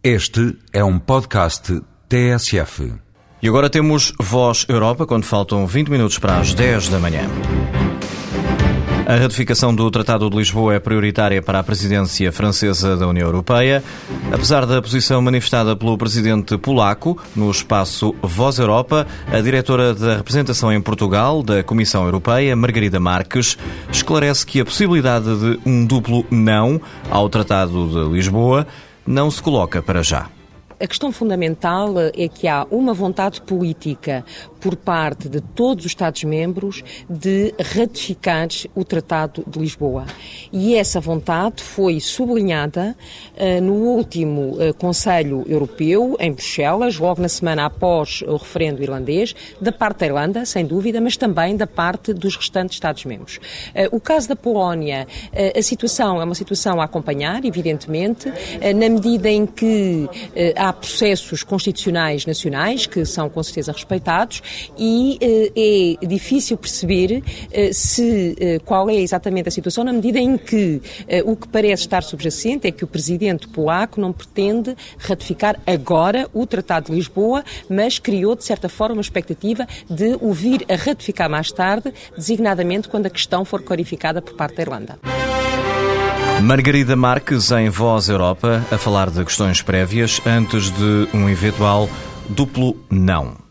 Este é um podcast TSF. E agora temos Voz Europa, quando faltam 20 minutos para as 10 da manhã. A ratificação do Tratado de Lisboa é prioritária para a presidência francesa da União Europeia. Apesar da posição manifestada pelo presidente polaco no espaço Voz Europa, a diretora da representação em Portugal da Comissão Europeia, Margarida Marques, esclarece que a possibilidade de um duplo não ao Tratado de Lisboa não se coloca para já. A questão fundamental é que há uma vontade política por parte de todos os Estados-membros de ratificar o Tratado de Lisboa. E essa vontade foi sublinhada uh, no último uh, Conselho Europeu, em Bruxelas, logo na semana após o referendo irlandês, da parte da Irlanda, sem dúvida, mas também da parte dos restantes Estados-membros. Uh, o caso da Polónia, a situação é uma situação a acompanhar, evidentemente, na medida em que há processos constitucionais nacionais que são com certeza respeitados e eh, é difícil perceber eh, se eh, qual é exatamente a situação na medida em que o que parece estar subjacente é que o presidente polaco não pretende ratificar agora o Tratado de Lisboa, mas criou de certa forma uma expectativa de o vir a ratificar mais tarde, designadamente quando a questão for clarificada por parte da Irlanda. Margarida Marques em Voz Europa a falar de questões prévias antes de um eventual duplo não.